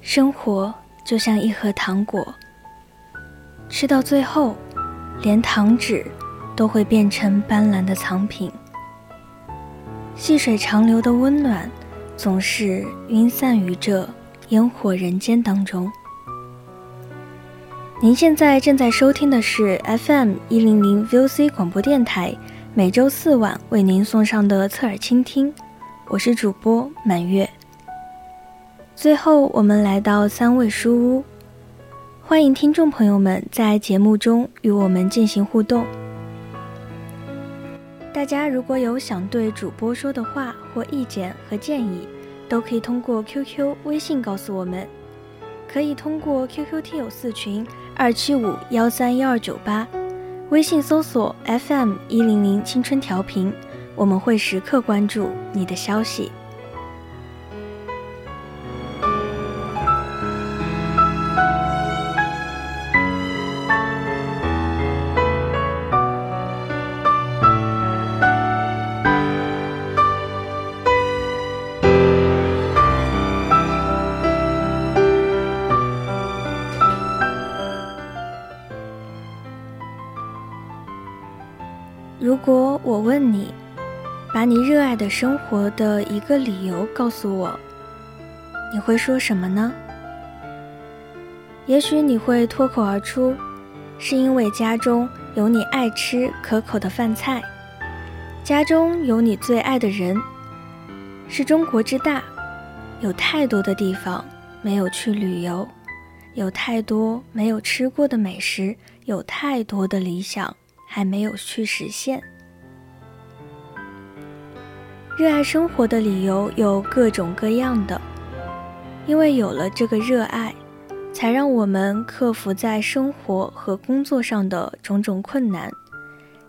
生活就像一盒糖果，吃到最后，连糖纸都会变成斑斓的藏品。细水长流的温暖，总是晕散于这烟火人间当中。您现在正在收听的是 FM 一零零 VOC 广播电台，每周四晚为您送上的侧耳倾听，我是主播满月。最后，我们来到三味书屋，欢迎听众朋友们在节目中与我们进行互动。大家如果有想对主播说的话或意见和建议，都可以通过 QQ、微信告诉我们。可以通过 QQ 听友四群二七五幺三幺二九八，微信搜索 FM 一零零青春调频，我们会时刻关注你的消息。如果我问你，把你热爱的生活的一个理由告诉我，你会说什么呢？也许你会脱口而出，是因为家中有你爱吃可口的饭菜，家中有你最爱的人。是中国之大，有太多的地方没有去旅游，有太多没有吃过的美食，有太多的理想。还没有去实现。热爱生活的理由有各种各样的，因为有了这个热爱，才让我们克服在生活和工作上的种种困难，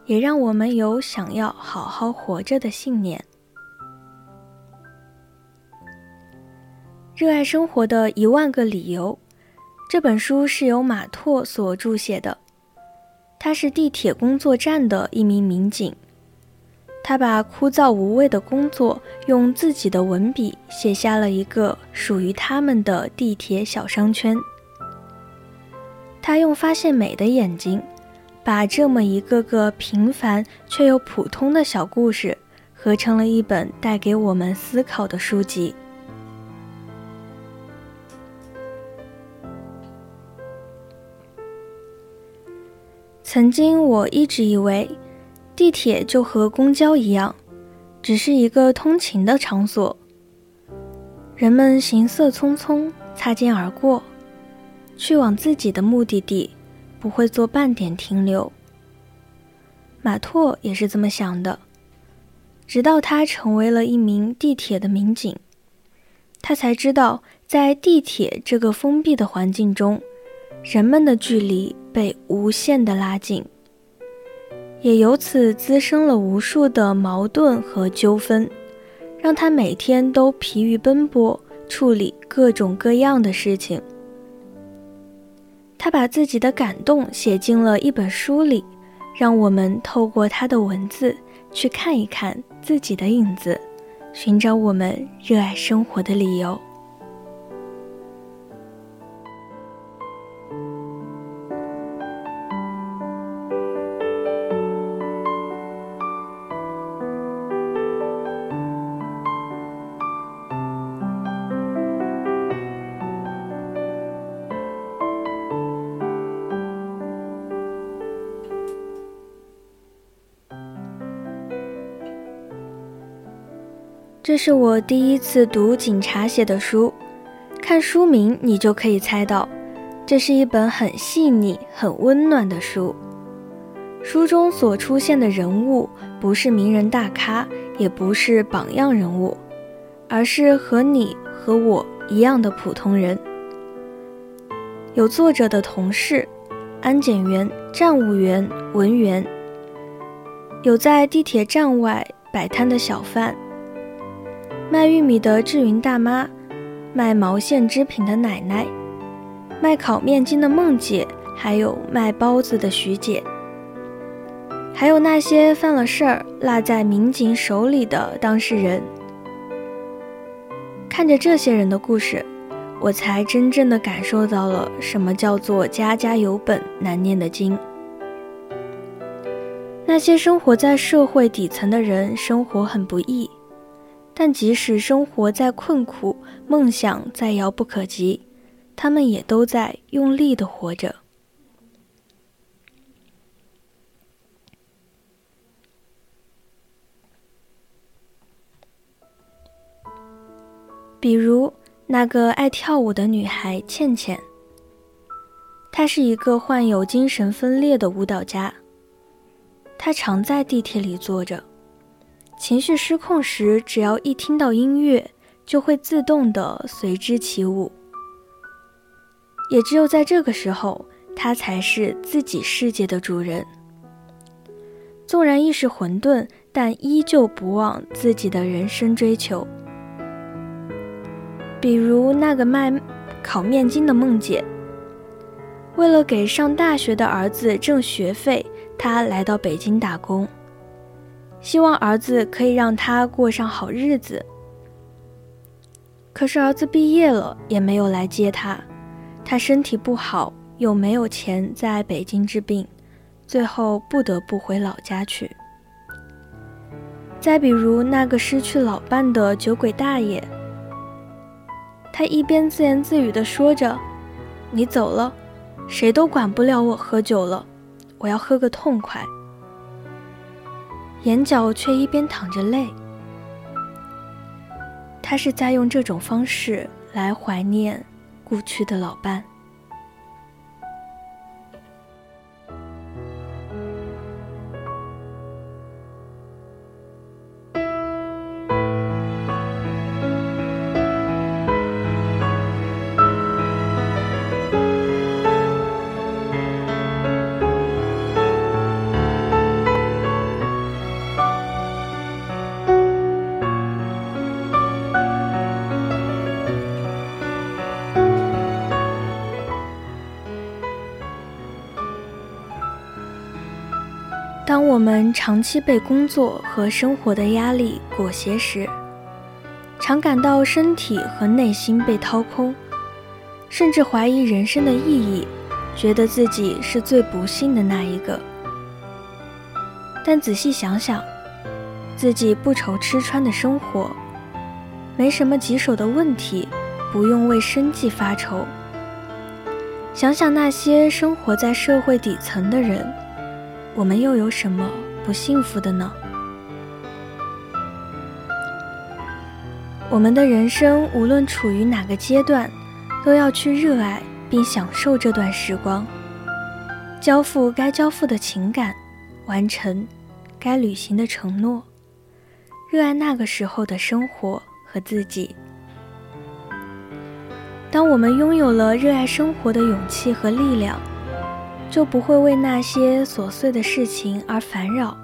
也让我们有想要好好活着的信念。热爱生活的一万个理由，这本书是由马拓所著写的。他是地铁工作站的一名民警，他把枯燥无味的工作用自己的文笔写下了一个属于他们的地铁小商圈。他用发现美的眼睛，把这么一个个平凡却又普通的小故事，合成了一本带给我们思考的书籍。曾经我一直以为，地铁就和公交一样，只是一个通勤的场所。人们行色匆匆，擦肩而过，去往自己的目的地，不会做半点停留。马拓也是这么想的，直到他成为了一名地铁的民警，他才知道，在地铁这个封闭的环境中，人们的距离。被无限的拉近，也由此滋生了无数的矛盾和纠纷，让他每天都疲于奔波，处理各种各样的事情。他把自己的感动写进了一本书里，让我们透过他的文字去看一看自己的影子，寻找我们热爱生活的理由。这是我第一次读警察写的书，看书名你就可以猜到，这是一本很细腻、很温暖的书。书中所出现的人物不是名人大咖，也不是榜样人物，而是和你和我一样的普通人。有作者的同事、安检员、站务员、文员，有在地铁站外摆摊的小贩。卖玉米的志云大妈，卖毛线织品的奶奶，卖烤面筋的梦姐，还有卖包子的徐姐，还有那些犯了事儿落在民警手里的当事人。看着这些人的故事，我才真正的感受到了什么叫做家家有本难念的经。那些生活在社会底层的人，生活很不易。但即使生活再困苦，梦想再遥不可及，他们也都在用力的活着。比如那个爱跳舞的女孩倩倩，她是一个患有精神分裂的舞蹈家，她常在地铁里坐着。情绪失控时，只要一听到音乐，就会自动的随之起舞。也只有在这个时候，他才是自己世界的主人。纵然意识混沌，但依旧不忘自己的人生追求。比如那个卖烤面筋的梦姐，为了给上大学的儿子挣学费，她来到北京打工。希望儿子可以让他过上好日子。可是儿子毕业了也没有来接他，他身体不好又没有钱在北京治病，最后不得不回老家去。再比如那个失去老伴的酒鬼大爷，他一边自言自语地说着：“你走了，谁都管不了我喝酒了，我要喝个痛快。”眼角却一边淌着泪，他是在用这种方式来怀念故去的老伴。我们长期被工作和生活的压力裹挟时，常感到身体和内心被掏空，甚至怀疑人生的意义，觉得自己是最不幸的那一个。但仔细想想，自己不愁吃穿的生活，没什么棘手的问题，不用为生计发愁。想想那些生活在社会底层的人。我们又有什么不幸福的呢？我们的人生无论处于哪个阶段，都要去热爱并享受这段时光，交付该交付的情感，完成该履行的承诺，热爱那个时候的生活和自己。当我们拥有了热爱生活的勇气和力量。就不会为那些琐碎的事情而烦扰。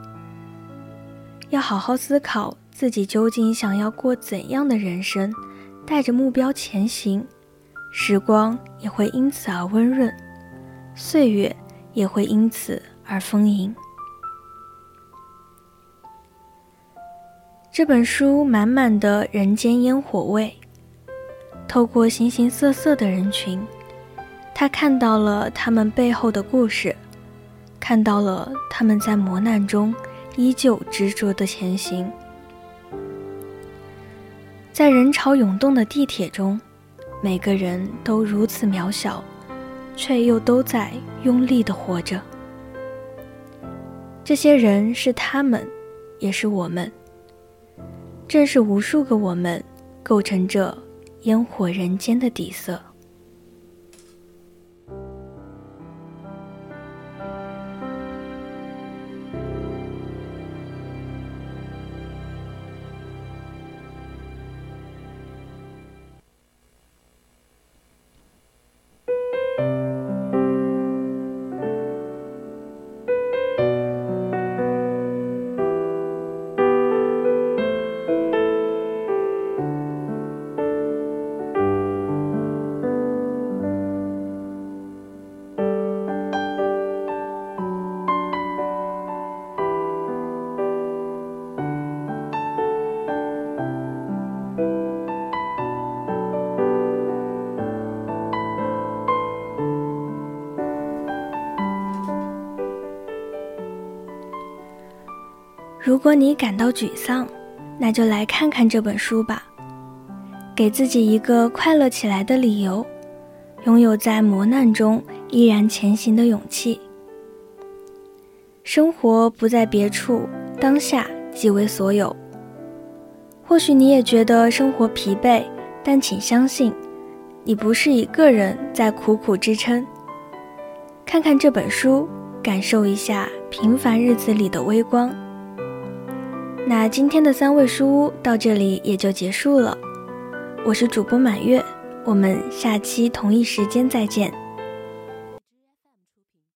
要好好思考自己究竟想要过怎样的人生，带着目标前行，时光也会因此而温润，岁月也会因此而丰盈。这本书满满的人间烟火味，透过形形色色的人群。他看到了他们背后的故事，看到了他们在磨难中依旧执着的前行。在人潮涌动的地铁中，每个人都如此渺小，却又都在用力的活着。这些人是他们，也是我们。正是无数个我们，构成这烟火人间的底色。如果你感到沮丧，那就来看看这本书吧，给自己一个快乐起来的理由，拥有在磨难中依然前行的勇气。生活不在别处，当下即为所有。或许你也觉得生活疲惫，但请相信，你不是一个人在苦苦支撑。看看这本书，感受一下平凡日子里的微光。那今天的三味书屋到这里也就结束了，我是主播满月，我们下期同一时间再见。